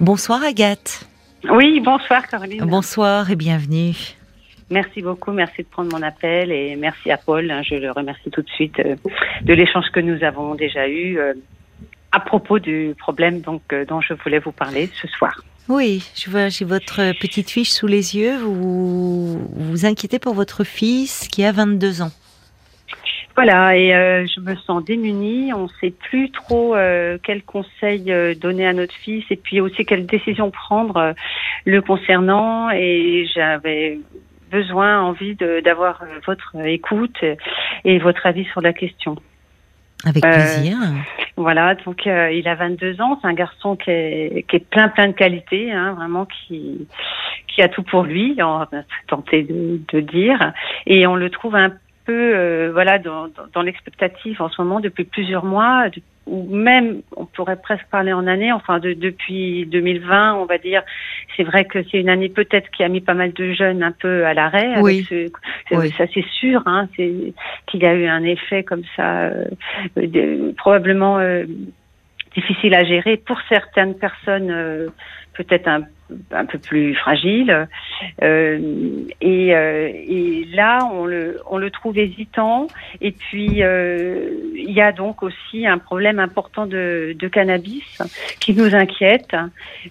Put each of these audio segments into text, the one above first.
Bonsoir Agathe. Oui, bonsoir Caroline. Bonsoir et bienvenue. Merci beaucoup, merci de prendre mon appel et merci à Paul, hein, je le remercie tout de suite euh, de l'échange que nous avons déjà eu euh, à propos du problème donc euh, dont je voulais vous parler ce soir. Oui, je vois, j'ai votre petite fiche sous les yeux. Vous vous inquiétez pour votre fils qui a 22 ans. Voilà, et euh, je me sens démunie. On ne sait plus trop euh, quel conseil euh, donner à notre fils et puis aussi quelle décision prendre le concernant. Et j'avais besoin, envie d'avoir votre écoute et votre avis sur la question. Avec plaisir. Voilà, donc il a 22 ans, c'est un garçon qui est, qui est plein plein de qualités, hein, vraiment qui qui a tout pour lui, on va tenter de, de dire, et on le trouve un euh, voilà dans, dans, l'expectative en ce moment depuis plusieurs mois ou même on pourrait presque parler en année enfin de, depuis 2020 on va dire c'est vrai que c'est une année peut-être qui a mis pas mal de jeunes un peu à l'arrêt oui. ça c'est sûr hein, c'est qu'il y a eu un effet comme ça euh, probablement euh, difficile à gérer pour certaines personnes peut-être un un peu plus fragile. Euh, et, euh, et, là, on le, on le trouve hésitant. Et puis, euh, il y a donc aussi un problème important de, de cannabis qui nous inquiète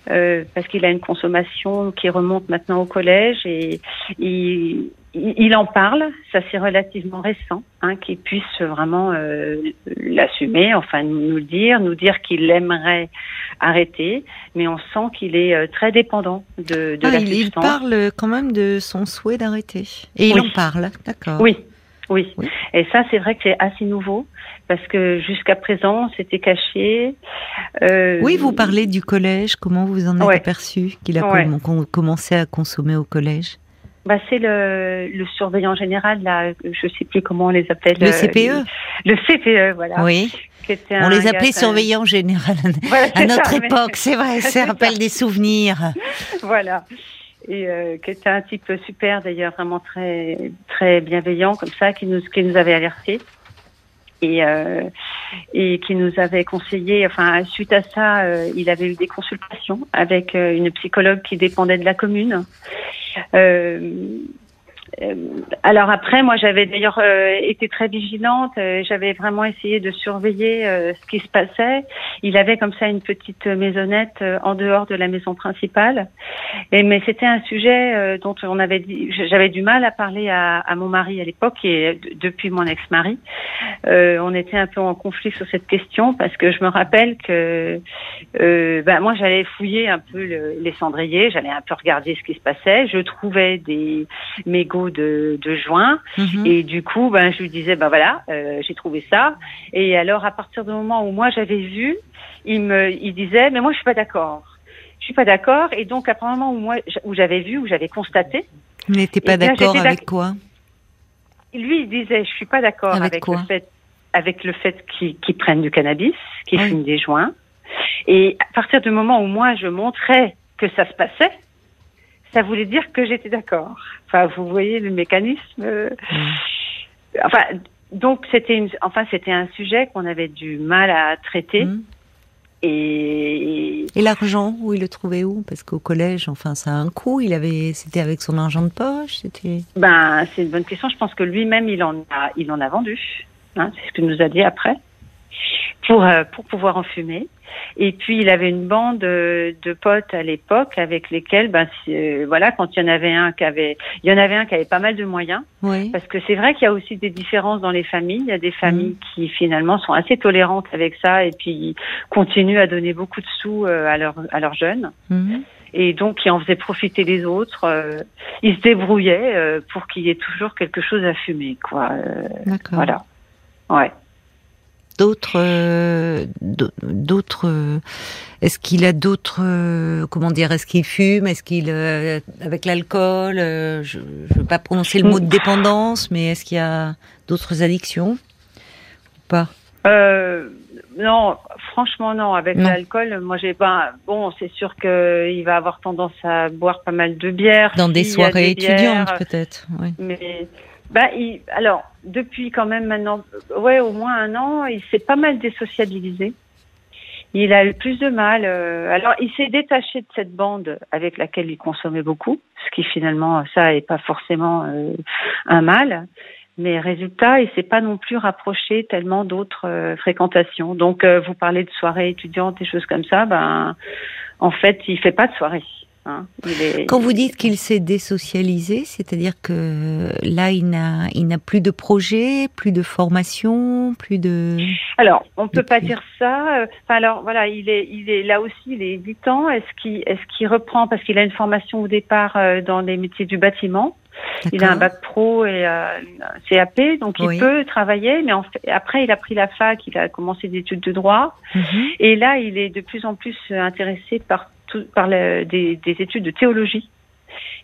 parce qu'il a une consommation qui remonte maintenant au collège et, il en parle, ça c'est relativement récent, hein, qu'il puisse vraiment l'assumer, enfin nous, le dire, nous dire qu'il aimerait arrêter, mais on sent qu'il est très dépendant de, de ah, la il, substance. Il parle quand même de son souhait d'arrêter. Et il en parle, d'accord. Oui. Oui. et ça c'est vrai que c'est assez nouveau parce que jusqu'à présent c'était caché. Euh... Oui, vous parlez du collège. Comment vous en êtes Ouais. aperçu qu'il a Ouais. commencé à consommer au collège? Bah, c'est le, le surveillant général, là, je sais plus comment on les appelle. Le euh, CPE Le CPE, voilà. Oui. On les appelait surveillants général Voilà, à notre ça, mais- époque, c'est vrai, ça rappelle des souvenirs. Voilà. Et euh, qui était un type super d'ailleurs, vraiment très très bienveillant comme ça, qui nous qui nous avait alertés et euh, et qui nous avait conseillé. Enfin, suite à ça, euh, il avait eu des consultations avec une psychologue qui dépendait de la commune. Euh, alors après, moi, j'avais d'ailleurs euh, été très vigilante. euh, j'avais vraiment essayé de surveiller euh, ce qui se passait. Il avait comme ça une petite maisonnette euh, en dehors de la maison principale. Et mais c'était un sujet euh, dont on avait dit, j'avais du mal à parler à, à mon mari à l'époque et depuis mon ex-mari, euh, on était un peu en conflit sur cette question parce que je me rappelle que euh, ben moi j'allais fouiller un peu le- les cendriers, j'allais un peu regarder ce qui se passait. Je trouvais des mégots de, de joint Mhm. et du coup ben je lui disais ben voilà euh, j'ai trouvé ça. Et alors à partir du moment où moi j'avais vu, il me il disait mais moi je suis pas d'accord. Je suis pas d'accord. Et donc à partir du moment où moi où j'avais vu où j'avais constaté, Vous n'étiez pas Eh d'accord avec quoi? Lui il disait je suis pas d'accord Avec avec, quoi? le fait avec le fait qu'ils qu'ils prennent du cannabis, qu'ils Oui. fument des joints. Et à partir du moment où moi je montrais que ça se passait, ça voulait dire que j'étais d'accord. Enfin vous voyez le mécanisme. euh, Enfin donc c'était une enfin c'était un sujet qu'on avait du mal à traiter Mhm. et Et l'argent, où il le trouvait où? Parce qu'au collège, enfin, ça a un coût. Il avait, c'était avec son argent de poche. C'était. Ben, c'est une bonne question. Je pense que lui-même, il en a, il en a vendu. Hein, c'est ce qu'il nous a dit après. Pour, euh, pour pouvoir en fumer. Et puis, il avait une bande euh, de potes à l'époque avec lesquels, ben, euh, voilà, quand il y en avait un qui avait, il y en avait un qui avait pas mal de moyens. Oui. Parce que c'est vrai qu'il y a aussi des différences dans les familles. Il y a des familles qui finalement sont assez tolérantes avec ça et puis continuent à donner beaucoup de sous euh, à leurs à leurs jeunes Mhm. et donc qui en faisait profiter les autres. euh, ils se débrouillaient euh, pour qu'il y ait toujours quelque chose à fumer, quoi. euh, D'accord. voilà. Ouais. D'autres, euh, d'au- d'autres. euh, Est-ce qu'il a d'autres, euh, comment dire, est-ce qu'il fume, est-ce qu'il, avec l'alcool, je, je veux pas prononcer le mot de dépendance, mais est-ce qu'il y a d'autres addictions ou pas? Euh, non, franchement non. Avec l'alcool, moi j'ai pas. Bon, c'est sûr que il va avoir tendance à boire pas mal de bière. Dans des soirées étudiantes, peut-être. Oui. Mais bah, il, alors depuis quand même maintenant, ouais, au moins un an, il s'est pas mal désociabilisé. il a eu plus de mal. euh, alors, il s'est détaché de cette bande avec laquelle il consommait beaucoup, ce qui finalement, ça n'est pas forcément euh, un mal. Mais résultat, il s'est pas non plus rapproché tellement d'autres euh, fréquentations. Donc, euh, vous parlez de soirées étudiantes, des choses comme ça. Ben, en fait, il fait pas de soirée. Hein. Est- Quand vous dites qu'il s'est désocialisé, c'est-à-dire que là, il n'a, il n'a plus de projet, plus de formation, plus de. Alors, on peut pas dire ça. Enfin, alors voilà, il est, il est là aussi, il est 8 ans. Est-ce qu'il, est-ce qu'il reprend parce qu'il a une formation au départ euh, dans les métiers du bâtiment? Il a un bac pro et euh, un CAP, donc Oui. il peut travailler. Mais en fait, après, il a pris la fac, il a commencé des études de droit, Mhm. et là, il est de plus en plus intéressé par tout, par le- des, des études de théologie.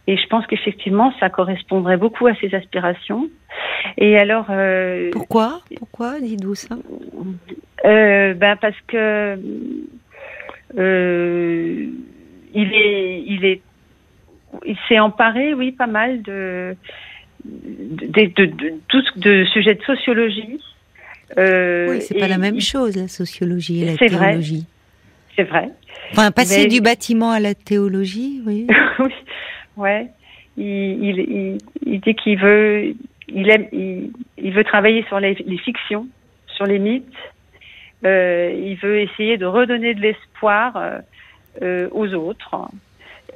Et je pense qu'effectivement, ça correspondrait beaucoup à ses aspirations. Et alors, euh, Pourquoi? Pourquoi dites-vous ça? Euh, ben parce que euh, il est, il est, il s'est emparé, oui, pas mal de de, de, de, de tout ce- de sujets de sociologie. Oui, c'est pas la même il- chose, la sociologie et la C'est vrai. théologie. C'est vrai. Enfin, passer Mais- du bâtiment à la théologie, oui. oui, ouais. Il, il, il, il dit qu'il veut, il aime, il, veut travailler sur les, les fictions, sur les mythes. Euh, il veut essayer de redonner de l'espoir euh, euh, aux autres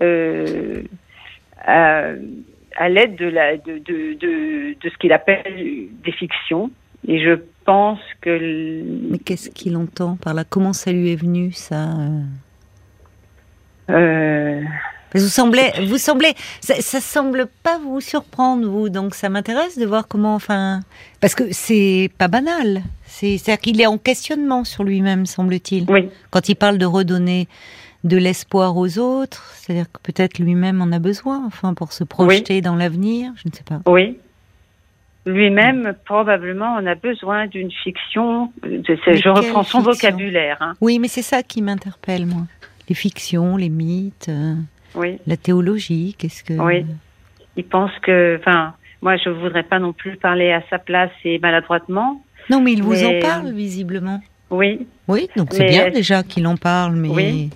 euh, à, à l'aide de, la, de, de, de, de ce qu'il appelle des fictions. Et je pense que Mais qu'est-ce qu'il entend par là? Comment ça lui est venu, ça euh vous semblez, vous semblez, ça, ça semble pas vous surprendre, vous. Donc, ça m'intéresse de voir comment, enfin, parce que c'est pas banal. C'est, c'est-à-dire qu'il est en questionnement sur lui-même, semble-t-il. oui, Quand il parle de redonner de l'espoir aux autres, c'est-à-dire que peut-être lui-même en a besoin, enfin, pour se projeter dans l'avenir. Je ne sais pas. Oui. Lui-même, probablement, on a besoin d'une fiction. de- je reprends son fiction? vocabulaire. hein. Oui, mais c'est ça qui m'interpelle, moi. Les fictions, les mythes, euh, Oui. la théologie. Qu'est-ce que Oui. Il pense que, enfin, moi, je voudrais pas non plus parler à sa place et maladroitement. Non, mais il vous en parle visiblement. Oui. Oui, donc c'est Mais bien déjà qu'il en parle, mais Oui.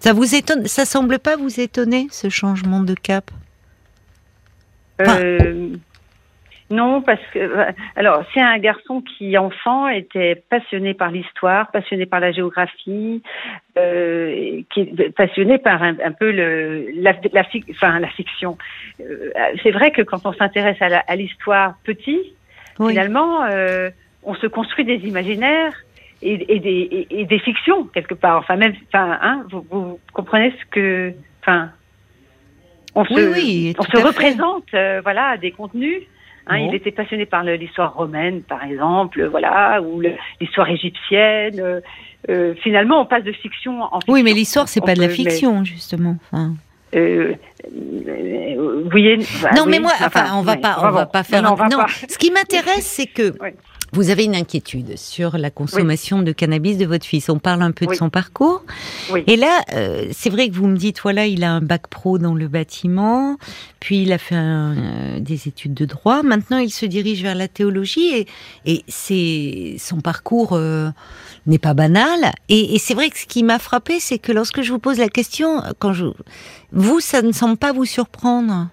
ça vous étonne, ça semble pas vous étonner ce changement de cap? Enfin- Euh, non, parce que euh, alors c'est un garçon qui enfant était passionné par l'histoire, passionné par la géographie, euh, qui est passionné par un, un peu le la, la, fic- enfin, la fiction. Euh, c'est vrai que quand on s'intéresse à l'histoire petit, Oui. finalement, euh, on se construit des imaginaires et, et des, et, et des fictions quelque part. Enfin même, enfin, hein, vous, vous comprenez ce que, enfin, on se, Oui, oui, on se représente, euh, voilà, des contenus. Hein, Bon. Il était passionné par l'histoire romaine, par exemple, voilà, ou l'histoire égyptienne. euh, euh, finalement, on passe de fiction en fiction. Oui, mais l'histoire c'est pas de la mais- fiction justement. Enfin, Euh, euh, oui, bah non, oui, mais moi, enfin, on va pas, on Bon, va pas faire. Non, un- va non. pas. Ce qui m'intéresse, c'est que Oui. Vous avez une inquiétude sur la consommation de cannabis de votre fils. On parle un peu de son parcours. Oui. Et là, euh, c'est vrai que vous me dites, voilà, il a un bac pro dans le bâtiment, puis il a fait un, euh, des études de droit. Maintenant, il se dirige vers la théologie et, et c'est son parcours euh, n'est pas banal. Et, et c'est vrai que ce qui m'a frappé, c'est que lorsque je vous pose la question, quand je, vous, ça ne semble pas vous surprendre.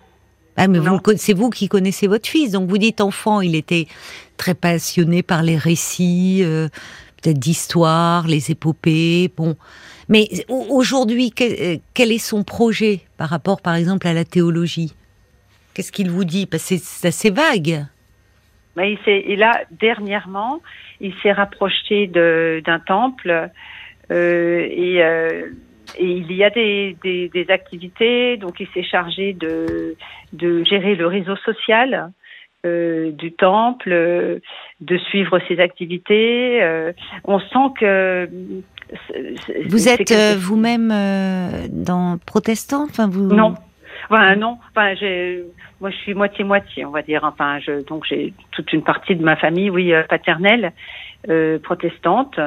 Ah, mais vous, c'est vous qui connaissez votre fils, donc vous dites enfant, il était très passionné par les récits, euh, peut-être d'histoire, les épopées, bon. Mais au- aujourd'hui, quel, euh, quel est son projet par rapport, par exemple, à la théologie? Qu'est-ce qu'il vous dit? Parce que c'est assez vague. Mais il s'est, et là, dernièrement, il s'est rapproché de, d'un temple euh, et, euh, et il y a des, des, des activités. Donc, il s'est chargé de, de gérer le réseau social euh, du temple, euh, de suivre ses activités. Euh, on sent que c'est- Vous êtes euh, vous-même euh, dans protestant? Enfin, vous Non. Enfin, non. Enfin, j'ai, moi, je suis moitié-moitié, on va dire. Enfin, je, donc j'ai toute une partie de ma famille, oui, euh, paternelle, euh, protestante.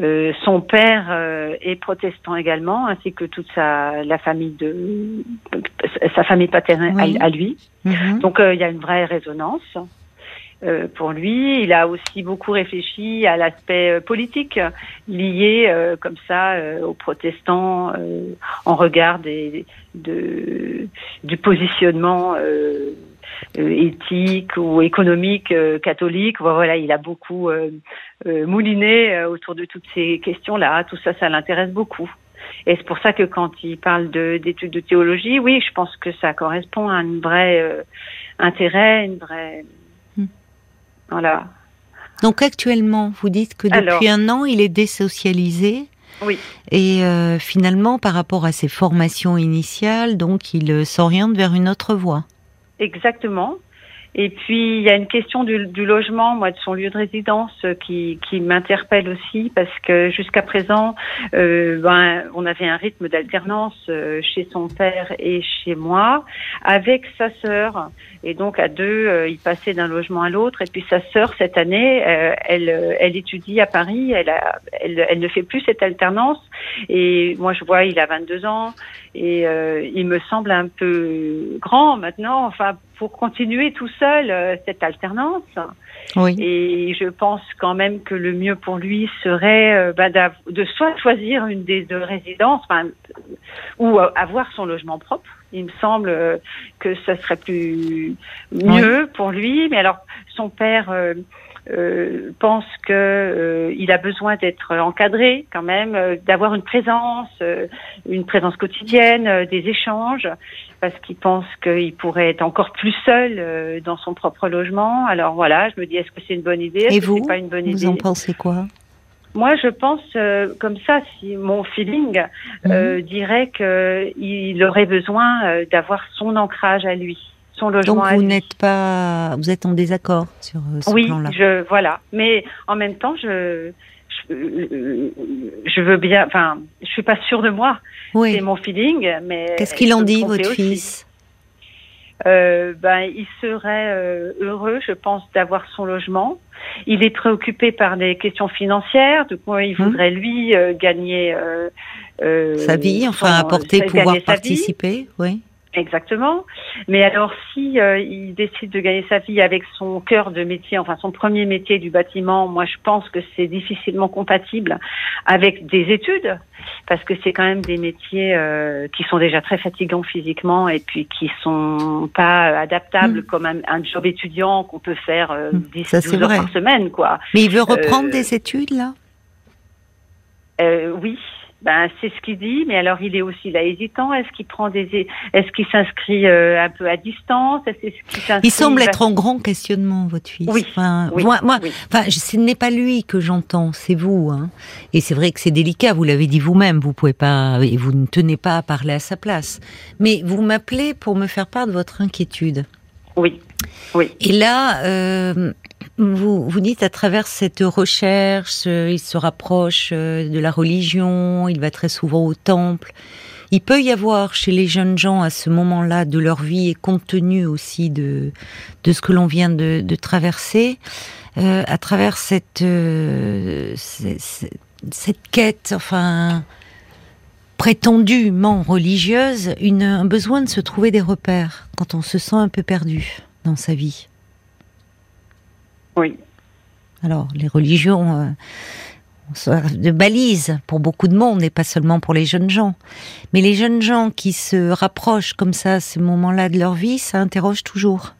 Euh, son père euh, est protestant également, ainsi que toute sa la famille de sa famille paternelle Oui. à, à lui. Mhm. Donc euh, il y a une vraie résonance. euh, pour lui. Il a aussi beaucoup réfléchi à l'aspect euh, politique lié euh, comme ça aux protestants en regard des, de, du positionnement éthique ou économique catholique. Voilà, il a beaucoup mouliné autour de toutes ces questions-là. Tout ça, ça l'intéresse beaucoup. Et c'est pour ça que quand il parle d'études de, théologie, oui, je pense que ça correspond à un vrai intérêt, une vraie voilà. Donc actuellement, vous dites que depuis un an, il est désocialisé. Oui. Et euh, finalement, par rapport à ses formations initiales, donc il euh, s'oriente vers une autre voie. Exactement. Et puis il y a une question du, logement, moi, de son lieu de résidence, euh, qui, qui m'interpelle aussi parce que jusqu'à présent, euh, ben, on avait un rythme d'alternance euh, chez son père et chez moi, avec sa sœur. Et donc à deux, euh, il passait d'un logement à l'autre. Et puis sa sœur, cette année, elle, elle étudie à Paris. Elle, a, elle, elle, ne fait plus cette alternance. Et moi, je vois, il a 22 ans et il me semble un peu grand maintenant. Enfin, pour continuer tout seul euh, cette alternance. Oui. Et je pense quand même que le mieux pour lui serait euh, bah, de soit choisir une des deux résidences, ou euh, avoir son logement propre. Il me semble que ce serait plus mieux pour lui. Mais alors, son père euh, pense que euh, il a besoin d'être encadré quand même, euh, d'avoir une présence, une présence quotidienne, des échanges, parce qu'il pense qu'il pourrait être encore plus seul dans son propre logement. Alors voilà, je me dis est-ce que c'est une bonne idée? Et vous, pas une bonne vous en pensez quoi? Moi, je pense comme ça, si mon feeling mhm. dirait qu'il aurait besoin d'avoir son ancrage à lui. Donc vous n'êtes pas, vous êtes en désaccord sur euh, ce plan-là. Oui, je voilà. Mais en même temps, je, je, veux bien. Enfin, je suis pas sûre de moi. Oui. C'est mon feeling, mais. Qu'est-ce qu'il en dit, votre fils? Euh, ben, il serait euh, heureux, je pense, d'avoir son logement. Il est préoccupé par des questions financières, quoi il hum. voudrait lui gagner sa vie, enfin apporter, pouvoir participer, oui. Exactement. Mais alors, si euh, il décide de gagner sa vie avec son cœur de métier, enfin son premier métier du bâtiment, moi je pense que c'est difficilement compatible avec des études, parce que c'est quand même des métiers euh, qui sont déjà très fatigants physiquement et puis qui sont pas adaptables mm. comme un, job étudiant qu'on peut faire euh, 10 mm. 12 heures par semaine, quoi. Mais il veut reprendre euh, des études là? Oui. Ben, c'est ce qu'il dit, mais alors il est aussi là hésitant. Est-ce qu'il prend des, est-ce qu'il s'inscrit euh, un peu à distance? Est-ce Il semble être en grand questionnement, votre fils. Oui. Enfin, moi, moi enfin, ce n'est pas lui que j'entends, c'est vous. Hein. Et c'est vrai que c'est délicat. Vous l'avez dit vous-même. Vous pouvez pas, et vous ne tenez pas à parler à sa place. Mais vous m'appelez pour me faire part de votre inquiétude. Oui. Oui. Et là, euh, vous, vous dites à travers cette recherche, il se rapproche euh, de la religion, il va très souvent au temple. Il peut y avoir chez les jeunes gens à ce moment-là de leur vie et compte tenu aussi de, de ce que l'on vient de, de traverser, euh, à travers cette, euh, cette, cette quête, enfin prétendument religieuse, une, un besoin de se trouver des repères quand on se sent un peu perdu dans sa vie. Oui. Alors, les religions euh, de balises pour beaucoup de monde et pas seulement pour les jeunes gens. Mais les jeunes gens qui se rapprochent comme ça à ce moment-là de leur vie, ça interroge toujours.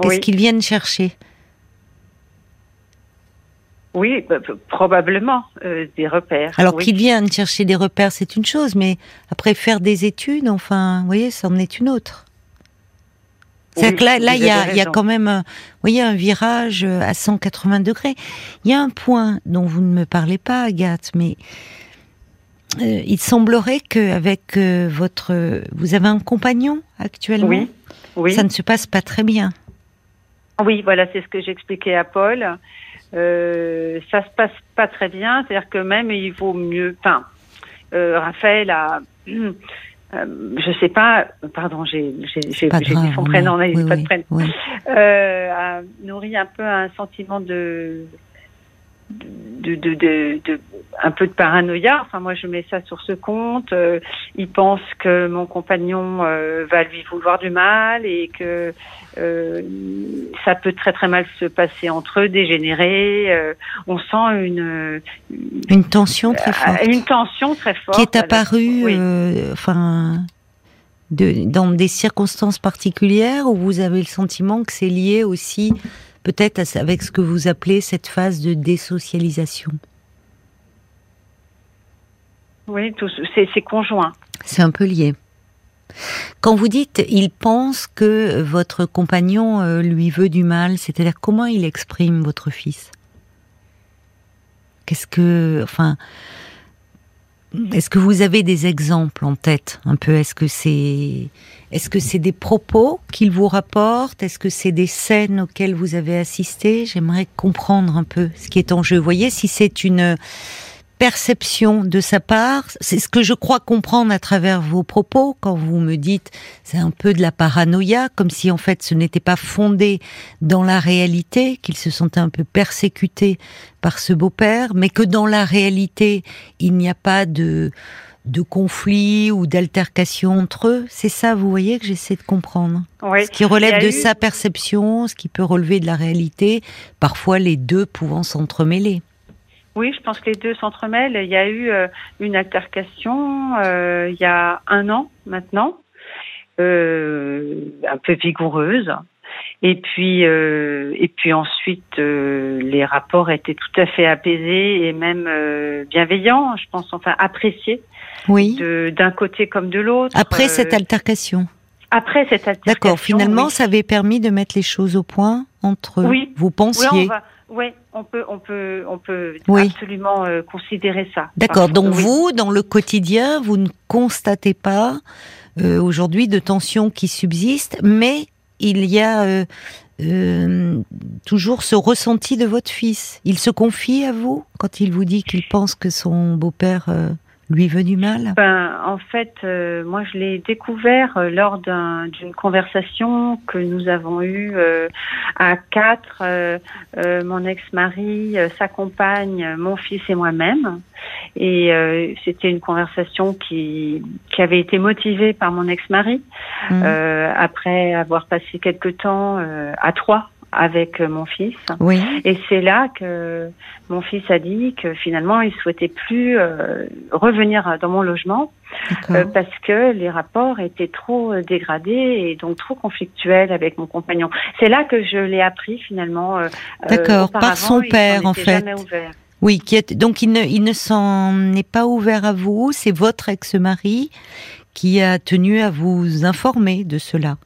Qu'est-ce qu'ils viennent chercher? Oui, bah, probablement euh, des repères. Alors qu'ils viennent chercher des repères, c'est une chose, mais après faire des études, enfin, vous voyez, ça en est une autre. C'est que là, là, il y a, y a quand même, vous voyez, un virage euh, à 180 degrés. Il y a un point dont vous ne me parlez pas, Agathe, mais euh, il semblerait qu'avec euh, votre, vous avez un compagnon actuellement. Oui. Oui. Ça ne se passe pas très bien. Oui, voilà, c'est ce que j'expliquais à Paul. Euh, ça se passe pas très bien, c'est-à-dire que même il vaut mieux. Enfin, Raphaël a euh, je sais pas, pardon, j'ai dit son prénom, n'a pas de prénom, euh, a nourri un peu un sentiment de de, de, de, un peu de paranoïa. Enfin, moi, je mets ça sur ce compte. Euh, il pense que mon compagnon euh, va lui vouloir du mal et que euh, ça peut très très mal se passer entre eux, dégénérer. Euh, on sent une une tension très forte. Une tension très forte qui est apparue. enfin. Dans des circonstances particulières où vous avez le sentiment que c'est lié aussi peut-être avec ce que vous appelez cette phase de désocialisation. Oui, c'est conjoint. C'est un peu lié. Quand vous dites il pense que votre compagnon euh, lui veut du mal, c'est-à-dire comment il exprime votre fils? Qu'est-ce que, enfin, est-ce que vous avez des exemples en tête un peu? Est-ce que c'est est-ce que c'est des propos qu'il vous rapporte Est-ce que c'est des scènes auxquelles vous avez assisté? J'aimerais comprendre un peu ce qui est en jeu. Voyez, si c'est une perception de sa part, c'est ce que je crois comprendre à travers vos propos quand vous me dites c'est un peu de la paranoïa, comme si en fait ce n'était pas fondé dans la réalité, qu'il se sentait un peu persécuté par ce beau-père, mais que dans la réalité il n'y a pas de de conflit ou d'altercation entre eux. C'est ça, vous voyez, que j'essaie de comprendre. Ce qui relève de sa perception, ce qui peut relever de la réalité, parfois les deux pouvant s'entremêler. Oui, je pense que les deux s'entremêlent. Il y a eu euh, une altercation euh, il y a un an maintenant, euh, un peu vigoureuse. Et puis, et puis ensuite, les rapports étaient tout à fait apaisés et même bienveillants, je pense, enfin appréciés. Oui. D'un côté comme de l'autre. Après cette altercation. Après cette altercation. D'accord. Finalement, ça avait permis de mettre les choses au point entre oui. vous pensiez. Oui, on peut, on peut, on peut absolument euh, considérer ça. D'accord. Donc vous, dans le quotidien, vous ne constatez pas euh, aujourd'hui de tensions qui subsistent, mais il y a euh, toujours ce ressenti de votre fils. Il se confie à vous quand il vous dit qu'il pense que son beau-père lui veut du mal? Ben, En fait, euh, moi, je l'ai découvert euh, lors d'une conversation que nous avons eue euh, à quatre, mon ex-mari, sa compagne, mon fils et moi-même. Et c'était une conversation qui, qui avait été motivée par mon ex-mari, mmh. après avoir passé quelque temps à trois avec mon fils. Oui. Et c'est là que mon fils a dit que finalement il souhaitait plus euh, revenir dans mon logement euh, parce que les rapports étaient trop dégradés et donc trop conflictuels avec mon compagnon. C'est là que je l'ai appris finalement. Euh, D'accord, par son père en fait. Oui, qui est, donc il ne, il ne s'en est pas ouvert à vous. C'est votre ex-mari qui a tenu à vous informer de cela.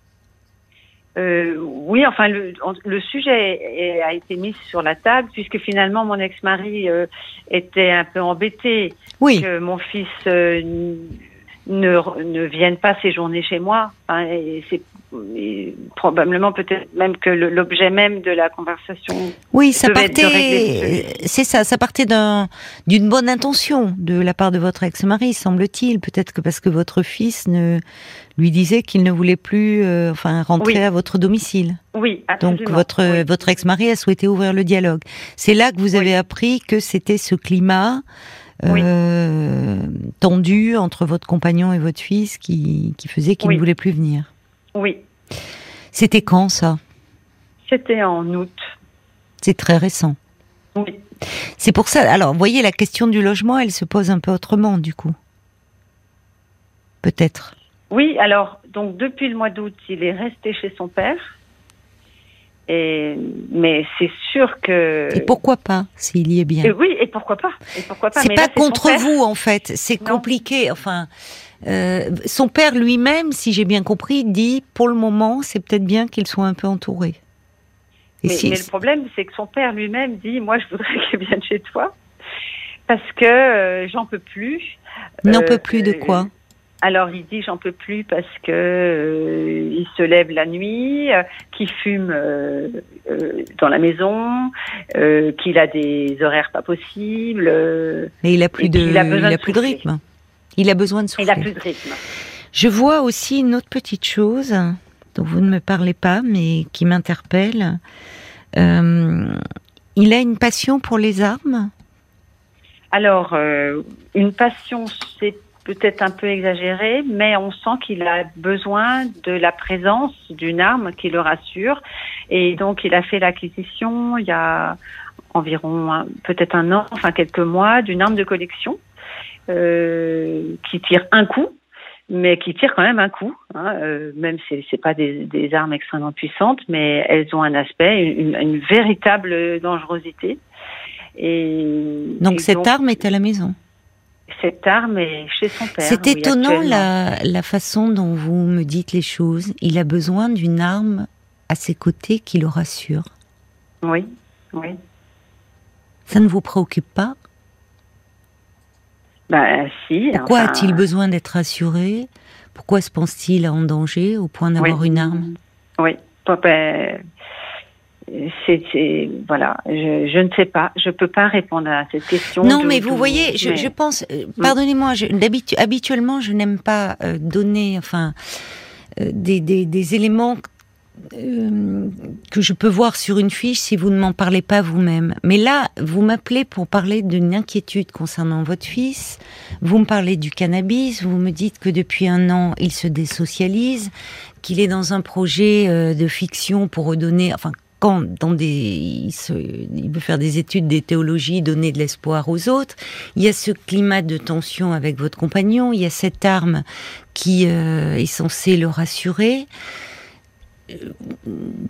Euh, oui, enfin, le, le sujet a été mis sur la table puisque finalement mon ex-mari euh, était un peu embêté que mon fils euh, ne, ne vienne pas séjourner chez moi. Hein, et c'est probablement peut-être même que l'objet même de la conversation. Oui, ça partait. C'est ça, ça partait d'une bonne intention de la part de votre ex-mari, semble-t-il. Peut-être que parce que votre fils ne lui disait qu'il ne voulait plus, euh, enfin, rentrer à votre domicile. Oui, absolument. Donc votre votre ex-mari a souhaité ouvrir le dialogue. C'est là que vous avez appris que c'était ce climat. Euh, tendu entre votre compagnon et votre fils qui, qui faisait qu'il ne voulait plus venir? Oui. C'était quand ça? C'était en août. C'est très récent. Oui. C'est pour ça. Alors, vous voyez, la question du logement, elle se pose un peu autrement, du coup. Peut-être. Oui, alors, donc, depuis le mois d'août, il est resté chez son père. Et, mais c'est sûr que. Et pourquoi pas, s'il y est bien? Oui, et pourquoi pas? Et pourquoi pas? C'est pas contre vous, en fait. C'est compliqué. Enfin, euh, son père lui-même, si j'ai bien compris, dit pour le moment, c'est peut-être bien qu'il soit un peu entouré. mais, le problème, c'est que son père lui-même dit Moi, je voudrais qu'il vienne chez toi parce que euh, j'en peux plus. N'en peut plus de euh, quoi? Alors il dit j'en peux plus parce que il se lève la nuit, qu'il fume dans la maison, qu'il a des horaires pas possibles. Mais il a plus de, il a, plus de rythme. Il a besoin de souffler. Il a plus de rythme. Je vois aussi une autre petite chose dont vous ne me parlez pas, mais qui m'interpelle. Euh, Il a une passion pour les armes? Alors, euh, une passion, c'est peut-être un peu exagéré, mais on sent qu'il a besoin de la présence d'une arme qui le rassure. Et donc, il a fait l'acquisition il y a environ peut-être un an, enfin quelques mois, d'une arme de collection euh, qui tire un coup, mais qui tire quand même un coup. Hein, euh, même si c'est pas des, des, armes extrêmement puissantes, mais elles ont un aspect, une, une véritable dangerosité. Et donc cette arme est à la maison. Cette arme est chez son père. C'est étonnant la, la façon dont vous me dites les choses. Il a besoin d'une arme à ses côtés qui le rassure. Oui, oui. Ça ne vous préoccupe pas? Bah, si. Pourquoi a-t-il besoin d'être rassuré? Pourquoi se pense-t-il en danger au point d'avoir une arme? Oui, c'est voilà, je, ne sais pas, je peux pas répondre à cette question. Non, mais vous voyez, je, pense, euh, pardonnez-moi, habituellement, je n'aime pas euh, donner, enfin, euh, des, des, éléments euh, que je peux voir sur une fiche si vous ne m'en parlez pas vous-même. Mais là, vous m'appelez pour parler d'une inquiétude concernant votre fils. Vous me parlez du cannabis. Vous me dites que depuis un an, il se désocialise, qu'il est dans un projet de fiction pour redonner, enfin, quand dans des, il, il, veut faire des études des théologies, donner de l'espoir aux autres. Il y a ce climat de tension avec votre compagnon. Il y a cette arme qui euh, est censée le rassurer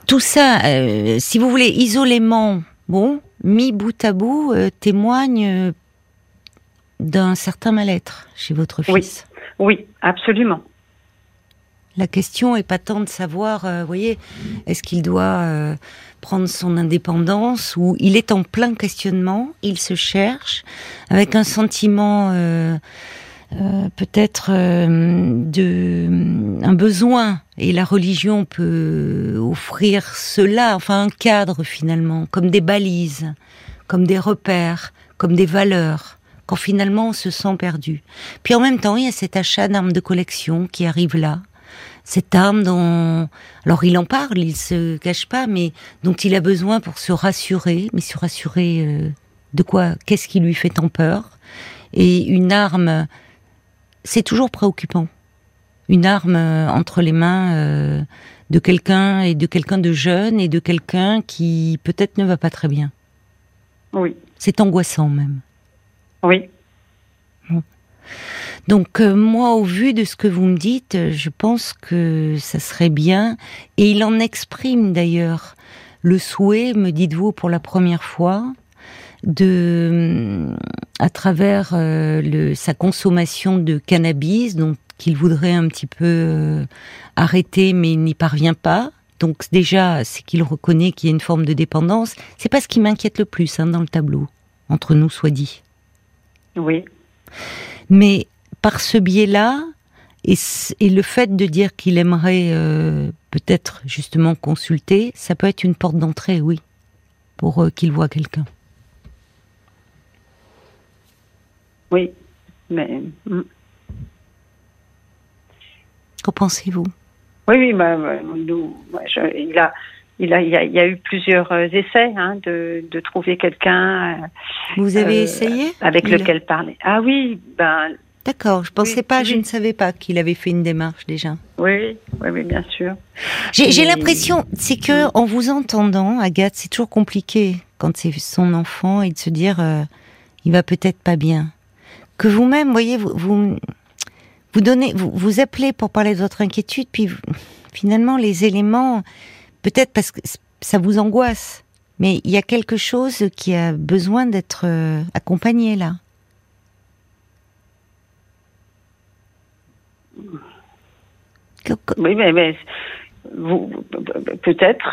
tout ça, euh, si vous voulez, isolément, bon, mis bout à bout, euh, témoigne euh, d'un certain mal-être chez votre fils. Oui, oui, absolument. La question est pas tant de savoir, vous voyez, est-ce qu'il doit prendre son indépendance ou il est en plein questionnement, il se cherche avec un sentiment euh, peut-être euh, de un besoin et la religion peut offrir cela, enfin un cadre finalement, comme des balises, comme des repères, comme des valeurs, quand finalement on se sent perdu. Puis en même temps, il y a cet achat d'armes de collection qui arrive là, cette arme dont, alors il en parle, il se cache pas, mais dont il a besoin pour se rassurer, mais se rassurer euh, de quoi Qu'est-ce qui lui fait tant peur? Et une arme c'est toujours préoccupant. Une arme euh, entre les mains euh, de quelqu'un et de quelqu'un de jeune et de quelqu'un qui peut-être ne va pas très bien. Oui. C'est angoissant même. Oui. Donc euh, moi, au vu de ce que vous me dites, je pense que ça serait bien. Et il en exprime d'ailleurs le souhait, me dites-vous, pour la première fois, de, à travers euh, sa consommation de cannabis, donc qu'il voudrait un petit peu euh, arrêter, mais il n'y parvient pas. Donc déjà, c'est qu'il reconnaît qu'il y a une forme de dépendance. C'est pas ce qui m'inquiète le plus hein, dans le tableau, entre nous soit dit. Oui. Mais par ce biais-là, et, et, le fait de dire qu'il aimerait euh, peut-être justement consulter, ça peut être une porte d'entrée, oui, pour qu'il voit quelqu'un. Oui, mais. Hmm. Qu'en pensez-vous? Oui, oui, bah, bah nous, il, a, il, a, il, y a, eu plusieurs euh, essais hein, de, de, trouver quelqu'un. Euh, Vous avez euh, essayé Avec lequel parler. Ah oui, ben. D'accord, je pensais pas, je ne savais pas qu'il avait fait une démarche déjà. Oui, oui, oui bien sûr. J'ai l'impression, c'est que en vous entendant, Agathe, c'est toujours compliqué quand c'est son enfant et de se dire, il va peut-être pas bien que vous-même, voyez, vous, vous, donnez, vous, vous appelez pour parler de votre inquiétude, puis finalement les éléments, peut-être parce que ça vous angoisse, mais il y a quelque chose qui a besoin d'être euh, accompagné là. Oui, mais, mais peut-être.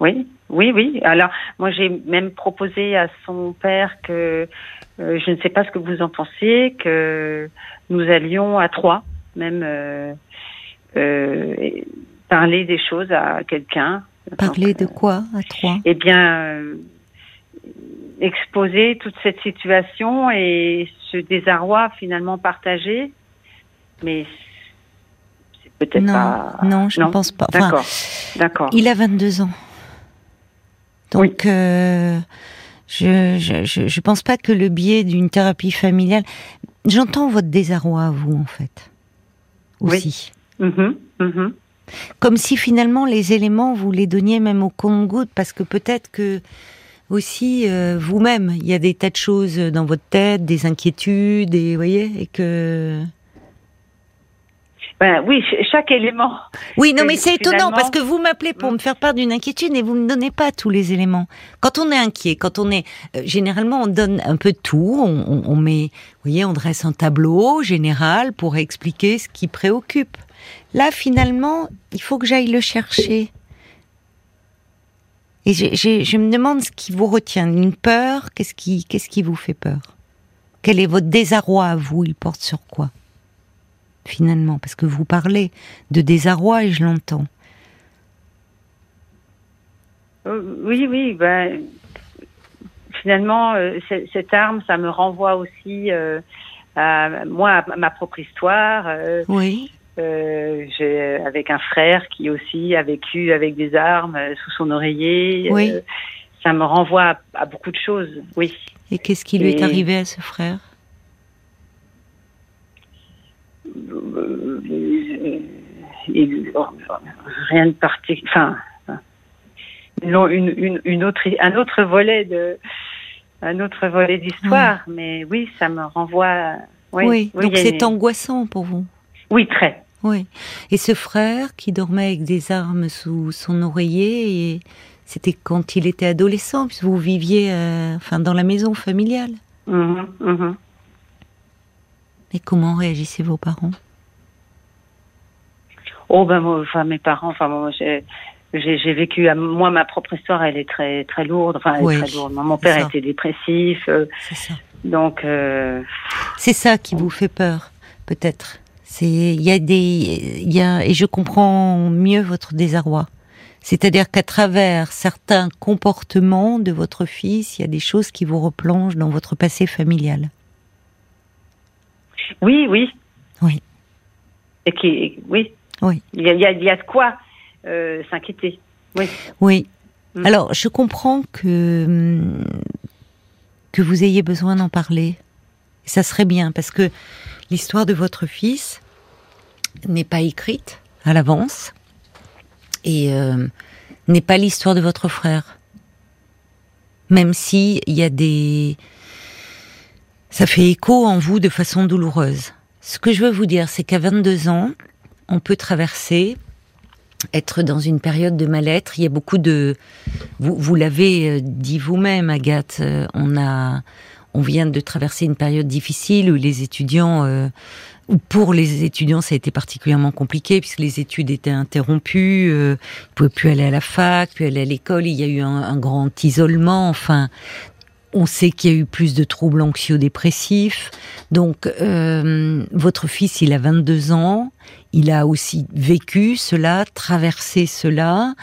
Oui, oui, oui. Alors, moi, j'ai même proposé à son père que euh, je ne sais pas ce que vous en pensez, que nous allions à trois, même euh, parler des choses à quelqu'un. Parler de quoi à trois Eh bien, exposer toute cette situation et ce désarroi finalement partagé, mais c'est peut-être pas. Non, je ne pense pas. D'accord, d'accord. Il a 22 ans. Donc, euh, je, je, je, pense pas que le biais d'une thérapie familiale. J'entends votre désarroi à vous, en fait. Aussi. Oui. Mm-hmm. Mm-hmm. Comme si finalement les éléments vous les donniez même au compte-goutte, parce que peut-être que aussi euh, vous-même, il y a des tas de choses dans votre tête, des inquiétudes, et voyez, et que ben, oui, chaque élément. Oui, non, mais c'est étonnant parce que vous m'appelez pour me faire part d'une inquiétude et vous me donnez pas tous les éléments. Quand on est inquiet, quand on est, euh, généralement, on donne un peu tout. On, on, met, vous voyez, on dresse un tableau général pour expliquer ce qui préoccupe. Là, finalement, il faut que j'aille le chercher. Et je me demande ce qui vous retient. Une peur Qu'est-ce qui, qu'est-ce qui vous fait peur? Quel est votre désarroi à vous? Il porte sur quoi? Finalement, parce que vous parlez de désarroi et je l'entends. Euh, oui, oui. Ben, finalement, euh, cette arme, ça me renvoie aussi euh, à moi, à ma propre histoire. oui. Euh, j'ai avec un frère qui aussi a vécu avec des armes euh, sous son oreiller. Oui. Euh, ça me renvoie à, beaucoup de choses, oui. Et qu'est-ce qui lui est arrivé à ce frère? Rien de particulier. Enfin, une, une, une, autre, un autre volet de, un autre volet d'histoire. Mais oui, ça me renvoie. Oui, oui. donc c'est angoissant pour vous? Oui, très. Oui. Et ce frère qui dormait avec des armes sous son oreiller, et c'était quand il était adolescent, puisque vous viviez euh, enfin, dans la maison familiale. Mhm, mhm. Mais comment réagissaient vos parents? Oh ben moi, enfin mes parents, enfin moi j'ai j'ai vécu moi ma propre histoire, elle est très très lourde, enfin elle est très lourde. Mon père était dépressif, euh, c'est ça. Donc euh, c'est ça qui vous fait peur, peut-être. C'est il y a des il y a et je comprends mieux votre désarroi. C'est-à-dire qu'à travers certains comportements de votre fils, il y a des choses qui vous replongent dans votre passé familial. Oui, oui. Oui. Et qui, oui. Oui. Il y a, il y a, de quoi euh, s'inquiéter. Oui. Oui. Mm. Alors, je comprends que que vous ayez besoin d'en parler. ça serait bien parce que l'histoire de votre fils, n'est pas écrite à l'avance et euh, n'est pas l'histoire de votre frère. Même si il y a des, ça fait écho en vous de façon douloureuse. Ce que je veux vous dire, c'est qu'à 22 ans, on peut traverser, être dans une période de mal-être. Il y a beaucoup de, vous, vous l'avez euh, dit vous-même, Agathe. Euh, on a, on vient de traverser une période difficile où les étudiants pour les étudiants, ça a été particulièrement compliqué puisque les études étaient interrompues, euh, ils pouvaient plus aller à la fac, plus aller à l'école. Il y a eu un, grand isolement. Enfin, on sait qu'il y a eu plus de troubles anxio-dépressifs. Donc, euh, votre fils, il a 22 ans. Il a aussi vécu cela, traversé cela.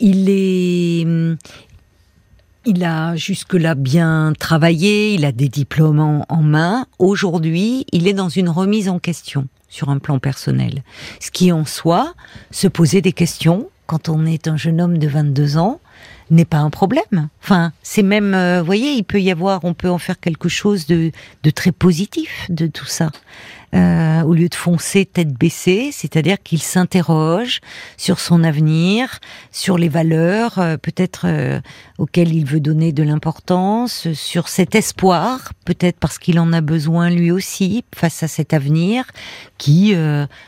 Il est, il a jusque-là bien travaillé, il a des diplômes en, main. Aujourd'hui, il est dans une remise en question sur un plan personnel. Ce qui en soi, se poser des questions quand on est un jeune homme de 22 ans, n'est pas un problème. Enfin, c'est même, euh, vous voyez, il peut y avoir, on peut en faire quelque chose de, de très positif de tout ça. Euh, au lieu de foncer tête baissée, c'est-à-dire qu'il s'interroge sur son avenir, sur les valeurs euh, peut-être euh, auxquelles il veut donner de l'importance, sur cet espoir, peut-être parce qu'il en a besoin lui aussi face à cet avenir qui,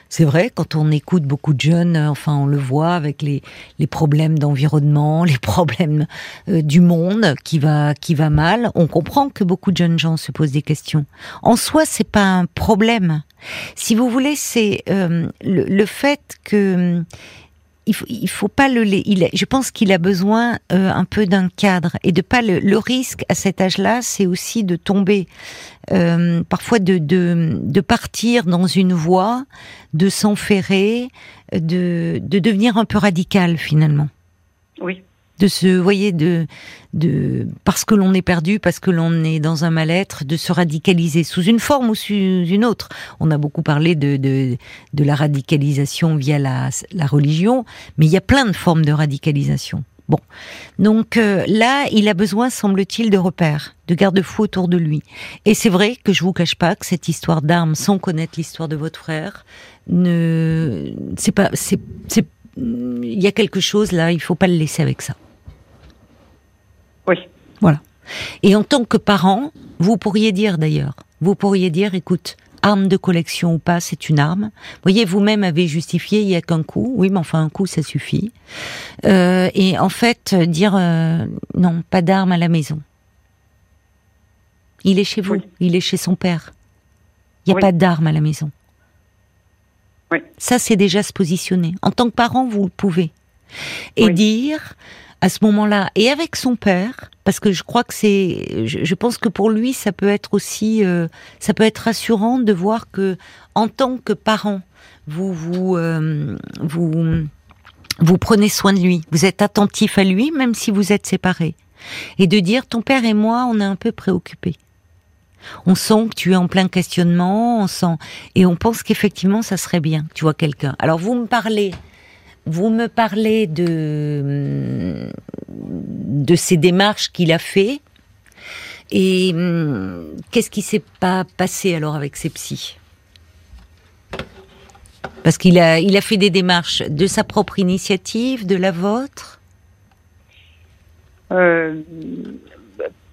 c'est vrai, quand on écoute beaucoup de jeunes, enfin on le voit avec les, les problèmes d'environnement, les problèmes du monde qui va qui va mal, on comprend que beaucoup de jeunes gens se posent des questions. En soi, c'est pas un problème si vous voulez, c'est euh, le, fait que il faut, pas le. Il, je pense qu'il a besoin euh, un peu d'un cadre et de pas le, risque à cet âge-là, c'est aussi de tomber, euh, parfois de, partir dans une voie, de s'enferrer, de devenir un peu radical finalement. Oui de se, voyez, de, de, parce que l'on est perdu, parce que l'on est dans un mal-être, de se radicaliser sous une forme ou sous une autre. On a beaucoup parlé de, de, de la radicalisation via la, la religion, mais il y a plein de formes de radicalisation. Bon, donc euh, là, il a besoin, semble-t-il, de repères, de garde-fous autour de lui. Et c'est vrai que je vous cache pas que cette histoire d'armes, sans connaître l'histoire de votre frère, ne, c'est pas, c'est, c'est, il y a quelque chose là, il faut pas le laisser avec ça. Oui. Voilà. Et en tant que parent, vous pourriez dire d'ailleurs, vous pourriez dire, écoute, arme de collection ou pas, c'est une arme. Vous voyez, vous-même avez justifié, il y a qu'un coup. Oui, mais enfin un coup, ça suffit. Euh, et en fait, dire euh, non, pas d'arme à la maison. Il est chez vous, il est chez son père. Il n'y a pas d'arme à la maison. Oui. Ça, c'est déjà se positionner. En tant que parent, vous le pouvez. Et dire, à ce moment-là, et avec son père, parce que je crois que c'est, je, pense que pour lui, ça peut être aussi, euh, ça peut être rassurant de voir que, en tant que parent, vous vous euh, vous vous prenez soin de lui, vous êtes attentif à lui, même si vous êtes séparés, et de dire, ton père et moi, on est un peu préoccupés. On sent que tu es en plein questionnement, on sent et on pense qu'effectivement ça serait bien, tu vois quelqu'un. Alors vous me parlez vous me parlez de, de ces démarches qu'il a fait. Et hum, qu'est-ce qui s'est pas passé alors avec ces psys? Parce qu'il a, il a fait des démarches de sa propre initiative, de la vôtre? Euh,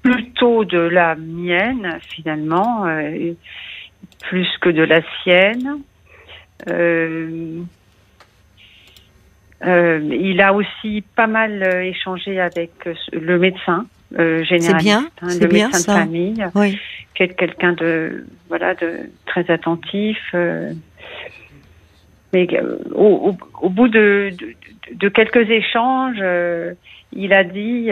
Plutôt de la mienne, finalement, euh, plus que de la sienne. Euh, euh, il a aussi pas mal euh, échangé avec euh, le médecin généraliste, bien, hein, le bien, médecin ça. de famille, oui. qui est quelqu'un de voilà de très attentif. mais au, au, au, bout de, de, de quelques échanges, il a dit,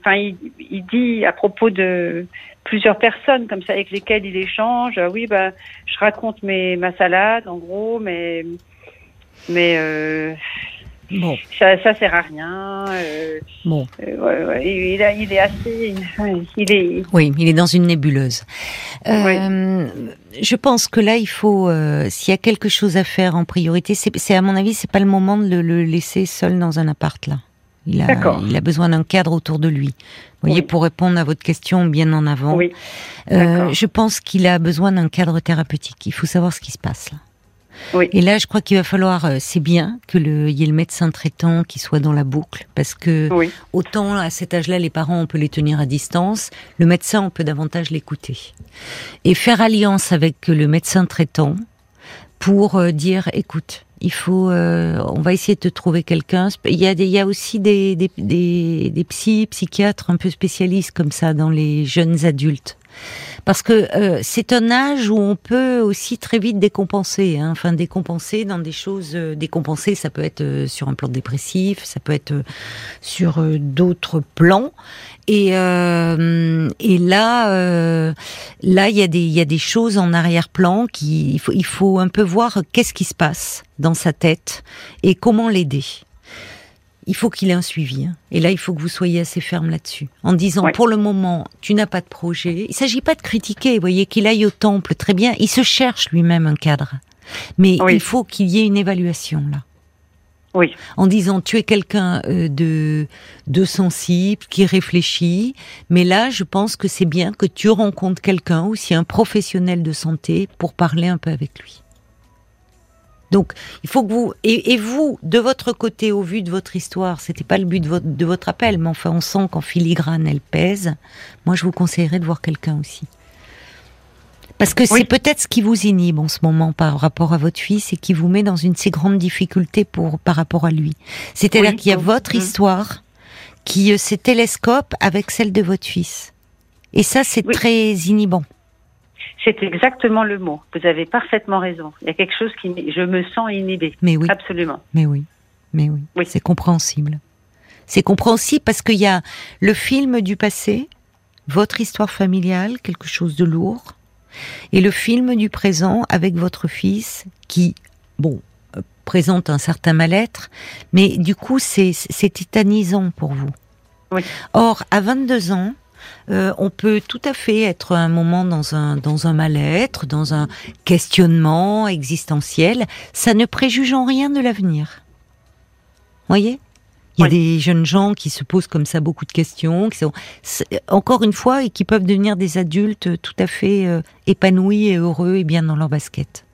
enfin il, il, dit à propos de plusieurs personnes comme ça avec lesquelles il échange. oui, bah je raconte mes ma salade en gros, mais mais Bon. Ça, ça sert à rien. Euh, bon. Euh, ouais, ouais, il, il, est assez. Il est. Oui, il est dans une nébuleuse. Euh, Je pense que là, il faut, euh, s'il y a quelque chose à faire en priorité, c'est à mon avis, c'est pas le moment de le, le, laisser seul dans un appart là. Il a, il a besoin d'un cadre autour de lui. Vous voyez, Oui. pour répondre à votre question bien en avant, Oui. euh, je pense qu'il a besoin d'un cadre thérapeutique. Il faut savoir ce qui se passe là. Oui. Et là, je crois qu'il va falloir, euh, c'est bien que le, y ait le médecin traitant qui soit dans la boucle, parce que Oui. autant à cet âge-là, les parents, on peut les tenir à distance, le médecin, on peut davantage l'écouter. Et faire alliance avec le médecin traitant pour euh, dire, écoute, il faut, euh, on va essayer de trouver quelqu'un. Il y a, il y a aussi des, des, des, des psy, psychiatres un peu spécialistes comme ça dans les jeunes adultes. Parce que euh, c'est un âge où on peut aussi très vite décompenser, hein, enfin décompenser dans des choses, euh, décompenser, ça peut être euh, sur un plan dépressif, ça peut être euh, sur d'autres plans. Et, là, là, il y a des, choses en arrière-plan qui, il faut un peu voir qu'est-ce qui se passe dans sa tête et comment l'aider il faut qu'il ait un suivi. Hein. Et là, il faut que vous soyez assez ferme là-dessus. En disant, Ouais. pour le moment, tu n'as pas de projet. Il s'agit pas de critiquer, vous voyez, qu'il aille au temple, très bien. Il se cherche lui-même un cadre. Mais Oui. il faut qu'il y ait une évaluation, là. Oui. En disant, tu es quelqu'un euh, de, de sensible, qui réfléchit. Mais là, je pense que c'est bien que tu rencontres quelqu'un, aussi un professionnel de santé, pour parler un peu avec lui. Donc, il faut que vous et, et vous, de votre côté, au vu de votre histoire, c'était pas le but de votre, de votre appel, mais enfin, on sent qu'en filigrane, elle pèse. Moi, je vous conseillerais de voir quelqu'un aussi, parce que Oui. c'est peut-être ce qui vous inhibe en ce moment par rapport à votre fils et qui vous met dans une si grande difficulté pour par rapport à lui. C'est-à-dire Oui. qu'il y a votre Mhm. histoire qui euh, se télescope avec celle de votre fils, et ça, c'est très inhibant. C'est exactement le mot. Vous avez parfaitement raison. Il y a quelque chose qui. Je me sens inhibée. Mais oui. Absolument. Mais oui, mais oui, Oui. c'est compréhensible. C'est compréhensible parce qu'il y a le film du passé, votre histoire familiale, quelque chose de lourd, et le film du présent avec votre fils qui, bon, euh, présente un certain mal-être, mais du coup c'est c'est tétanisant pour vous. Oui. Or, à 22 ans, euh, on peut tout à fait être un moment dans un dans un mal-être, dans un questionnement existentiel. Ça ne préjuge en rien de l'avenir. Voyez? Il y a des jeunes gens qui se posent comme ça beaucoup de questions, qui sont, encore une fois, et qui peuvent devenir des adultes tout à fait euh, épanouis et heureux et bien dans leur basket.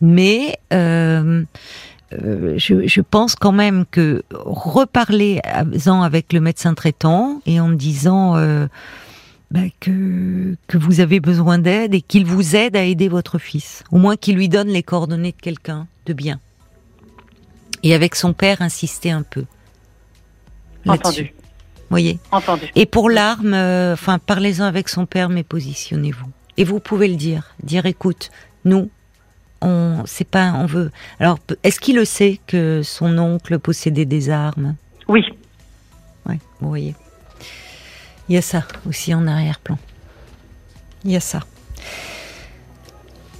Mais euh, euh, je, je, pense quand même que reparler avec le médecin traitant et en disant euh, bah, que, que vous avez besoin d'aide et qu'il vous aide à aider votre fils, au moins qu'il lui donne les coordonnées de quelqu'un de bien. Et avec son père, insister un peu. Entendu. Voyez? Entendu. Et pour l'arme, euh, enfin, parlez-en avec son père, mais positionnez-vous. Et vous pouvez le dire. Dire, écoute, nous, on, c'est pas, on veut. Alors, est-ce qu'il le sait que son oncle possédait des armes? Oui. Oui, vous voyez. Il y a ça aussi en arrière-plan. Il y a ça.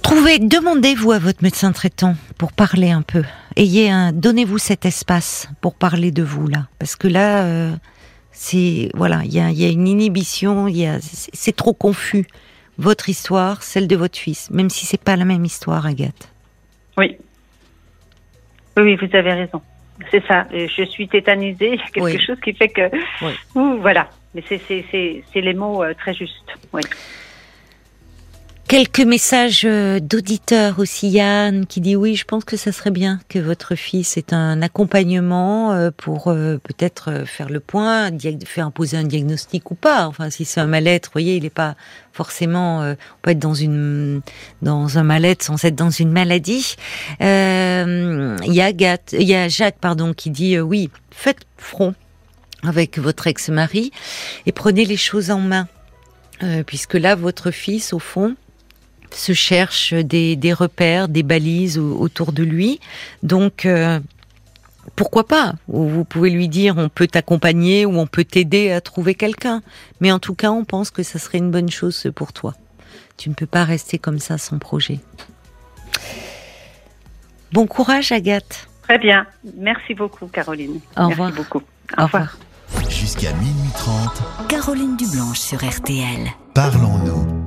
Trouvez, demandez-vous à votre médecin traitant pour parler un peu. Ayez un, donnez-vous cet espace pour parler de vous là, parce que là, euh, c'est voilà, il y a, y a, une inhibition, il y a, c'est trop confus. Votre histoire, celle de votre fils, même si c'est pas la même histoire, Agathe. Oui. Oui, vous avez raison. C'est ça. Je suis tétanisée. Il y a quelque Oui. chose qui fait que. Oui. Ouh, voilà. Mais c'est les mots euh, très justes. Oui. Quelques messages euh, d'auditeurs aussi, Yann, qui dit oui, je pense que ça serait bien que votre fils ait un accompagnement euh, pour euh, peut-être faire le point, faire imposer un diagnostic ou pas. Enfin, si c'est un mal-être, vous voyez, il n'est pas forcément. on peut être dans une dans un mal-être sans être dans une maladie. Il y a Agathe, il y a Jacques, pardon, qui dit oui, faites front avec votre ex-mari et prenez les choses en main. Euh, puisque là, votre fils, au fond, se cherche des, des repères, des balises au- autour de lui. Donc, euh, pourquoi pas? Ou Vous pouvez lui dire, on peut t'accompagner ou on peut t'aider à trouver quelqu'un. Mais en tout cas, on pense que ça serait une bonne chose pour toi. Tu ne peux pas rester comme ça sans projet. Bon courage, Agathe. Très bien. Merci beaucoup, Caroline. Au Merci revoir. beaucoup. Au revoir. Jusqu'à minuit 30, Caroline Dublanche sur RTL. parlons-nous.